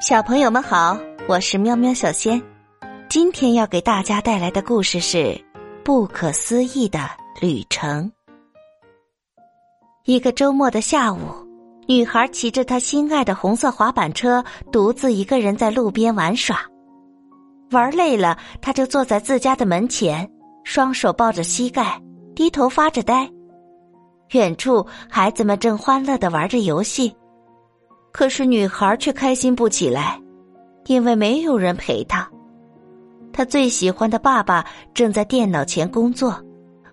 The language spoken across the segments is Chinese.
小朋友们好，我是喵喵小仙，今天要给大家带来的故事是《不可思议的旅程》。一个周末的下午，女孩骑着她心爱的红色滑板车，独自一个人在路边玩耍。玩累了，她就坐在自家的门前，双手抱着膝盖，低头发着呆。远处，孩子们正欢乐的玩着游戏。可是女孩却开心不起来，因为没有人陪她。她最喜欢的爸爸正在电脑前工作，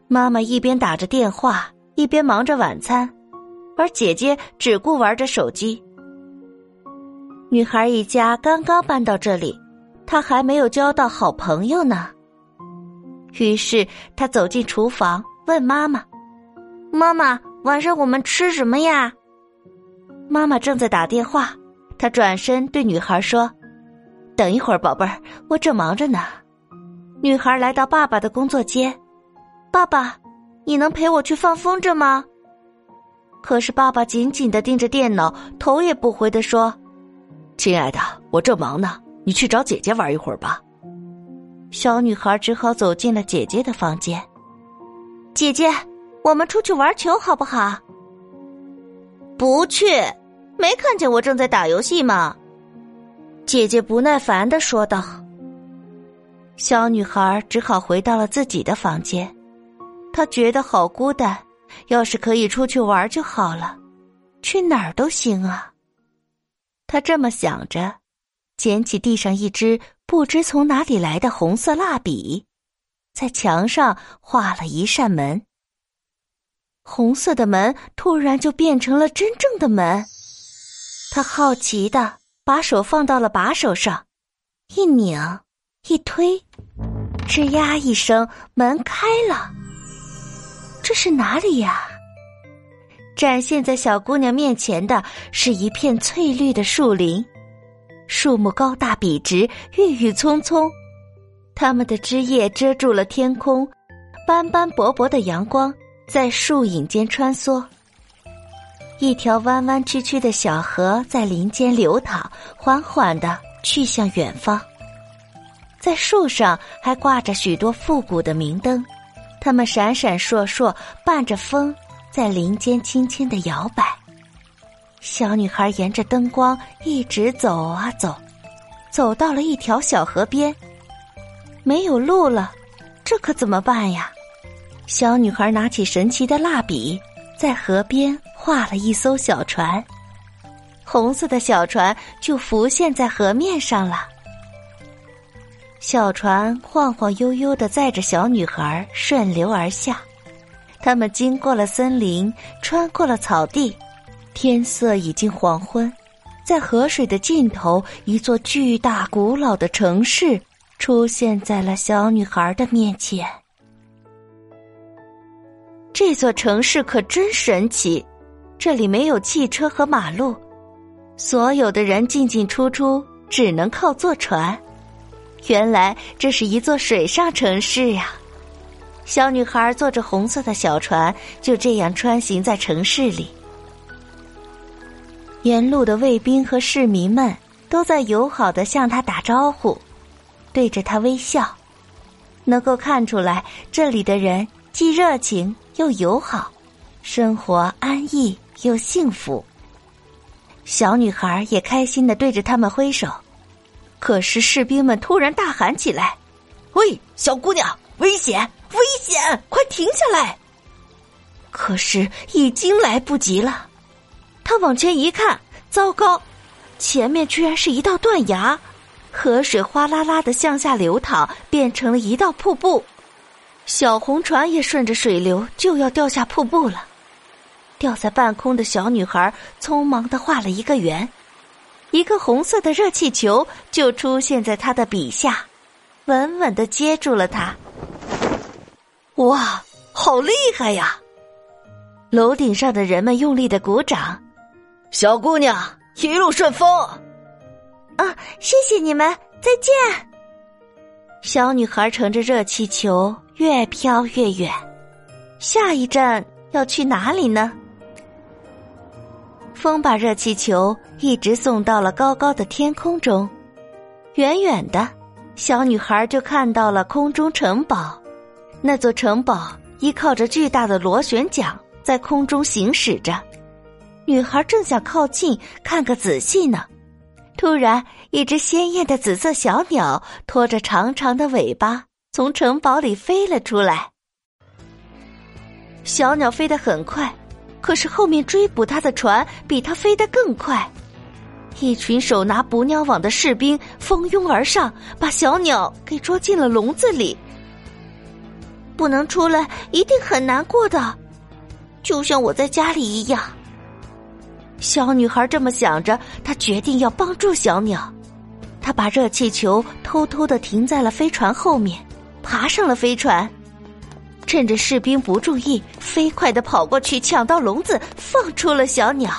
妈妈一边打着电话，一边忙着晚餐，而姐姐只顾玩着手机。女孩一家刚刚搬到这里，她还没有交到好朋友呢。于是她走进厨房，问妈妈：“妈妈，晚上我们吃什么呀？”妈妈正在打电话，她转身对女孩说：“等一会儿，宝贝儿，我正忙着呢。”女孩来到爸爸的工作间，“爸爸，你能陪我去放风筝吗？”可是爸爸紧紧的盯着电脑，头也不回的说：“亲爱的，我正忙呢，你去找姐姐玩一会儿吧。”小女孩只好走进了姐姐的房间。“姐姐，我们出去玩球好不好？”“不去。”没看见我正在打游戏吗？姐姐不耐烦的说道。小女孩只好回到了自己的房间，她觉得好孤单，要是可以出去玩就好了，去哪儿都行啊。她这么想着，捡起地上一支不知从哪里来的红色蜡笔，在墙上画了一扇门。红色的门突然就变成了真正的门。他好奇的把手放到了把手上，一拧，一推，吱呀一声，门开了。这是哪里呀？展现在小姑娘面前的是一片翠绿的树林，树木高大笔直，郁郁葱葱，它们的枝叶遮住了天空，斑斑驳驳的阳光在树影间穿梭。一条弯弯曲曲的小河在林间流淌，缓缓的去向远方。在树上还挂着许多复古的明灯，它们闪闪烁烁，伴着风在林间轻轻的摇摆。小女孩沿着灯光一直走啊走，走到了一条小河边。没有路了，这可怎么办呀？小女孩拿起神奇的蜡笔，在河边。画了一艘小船，红色的小船就浮现在河面上了。小船晃晃悠悠的载着小女孩顺流而下，他们经过了森林，穿过了草地，天色已经黄昏，在河水的尽头，一座巨大古老的城市出现在了小女孩的面前。这座城市可真神奇。这里没有汽车和马路，所有的人进进出出只能靠坐船。原来这是一座水上城市呀！小女孩坐着红色的小船，就这样穿行在城市里。沿路的卫兵和市民们都在友好的向她打招呼，对着她微笑。能够看出来，这里的人既热情又友好，生活安逸。又幸福，小女孩也开心的对着他们挥手。可是士兵们突然大喊起来：“喂，小姑娘，危险，危险，快停下来！”可是已经来不及了。他往前一看，糟糕，前面居然是一道断崖，河水哗啦啦的向下流淌，变成了一道瀑布。小红船也顺着水流就要掉下瀑布了。吊在半空的小女孩匆忙的画了一个圆，一个红色的热气球就出现在她的笔下，稳稳的接住了她。哇，好厉害呀！楼顶上的人们用力的鼓掌。小姑娘一路顺风。啊，谢谢你们，再见。小女孩乘着热气球越飘越远，下一站要去哪里呢？风把热气球一直送到了高高的天空中，远远的，小女孩就看到了空中城堡。那座城堡依靠着巨大的螺旋桨在空中行驶着，女孩正想靠近看个仔细呢。突然，一只鲜艳的紫色小鸟拖着长长的尾巴从城堡里飞了出来。小鸟飞得很快，可是后面追捕它的船比它飞得更快。一群手拿捕鸟网的士兵蜂拥而上，把小鸟给捉进了笼子里。不能出来，一定很难过的，就像我在家里一样。小女孩这么想着，她决定要帮助小鸟。她把热气球偷偷的停在了飞船后面，爬上了飞船，趁着士兵不注意，飞快的跑过去，抢到笼子，放出了小鸟。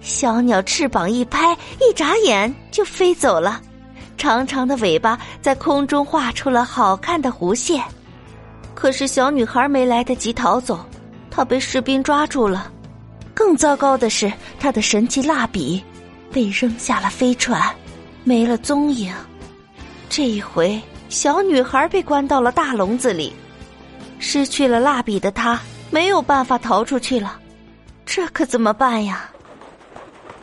小鸟翅膀一拍，一眨眼就飞走了，长长的尾巴在空中画出了好看的弧线。可是小女孩没来得及逃走，她被士兵抓住了。更糟糕的是，她的神奇蜡笔被扔下了飞船，没了踪影。这一回，小女孩被关到了大笼子里，失去了蜡笔的她没有办法逃出去了。这可怎么办呀？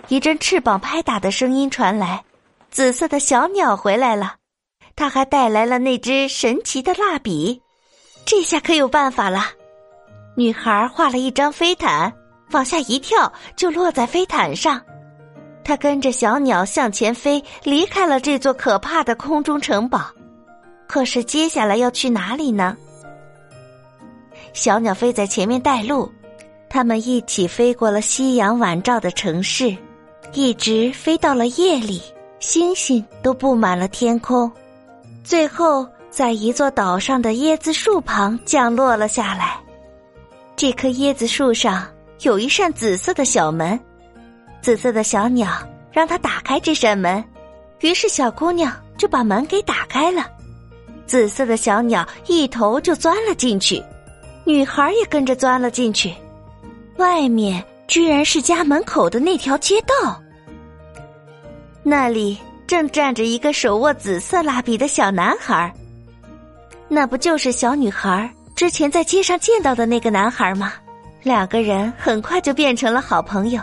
一阵翅膀拍打的声音传来，紫色的小鸟回来了，它还带来了那只神奇的蜡笔。这下可有办法了。女孩画了一张飞毯，往下一跳就落在飞毯上。她跟着小鸟向前飞，离开了这座可怕的空中城堡。可是接下来要去哪里呢？小鸟飞在前面带路，他们一起飞过了夕阳晚照的城市，一直飞到了夜里，星星都布满了天空，最后。在一座岛上的椰子树旁降落了下来。这棵椰子树上有一扇紫色的小门，紫色的小鸟让它打开这扇门，于是小姑娘就把门给打开了。紫色的小鸟一头就钻了进去，女孩也跟着钻了进去。外面居然是家门口的那条街道，那里正站着一个手握紫色蜡笔的小男孩。那不就是小女孩之前在街上见到的那个男孩吗？两个人很快就变成了好朋友。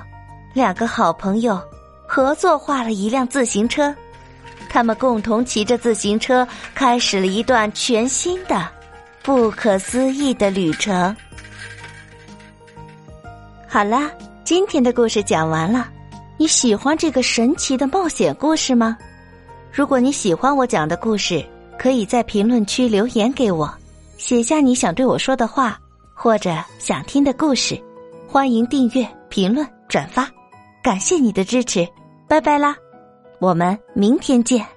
两个好朋友合作画了一辆自行车，他们共同骑着自行车，开始了一段全新的、不可思议的旅程。好啦，今天的故事讲完了。你喜欢这个神奇的冒险故事吗？如果你喜欢我讲的故事。可以在评论区留言给我，写下你想对我说的话，或者想听的故事。欢迎订阅、评论、转发，感谢你的支持，拜拜啦！我们明天见。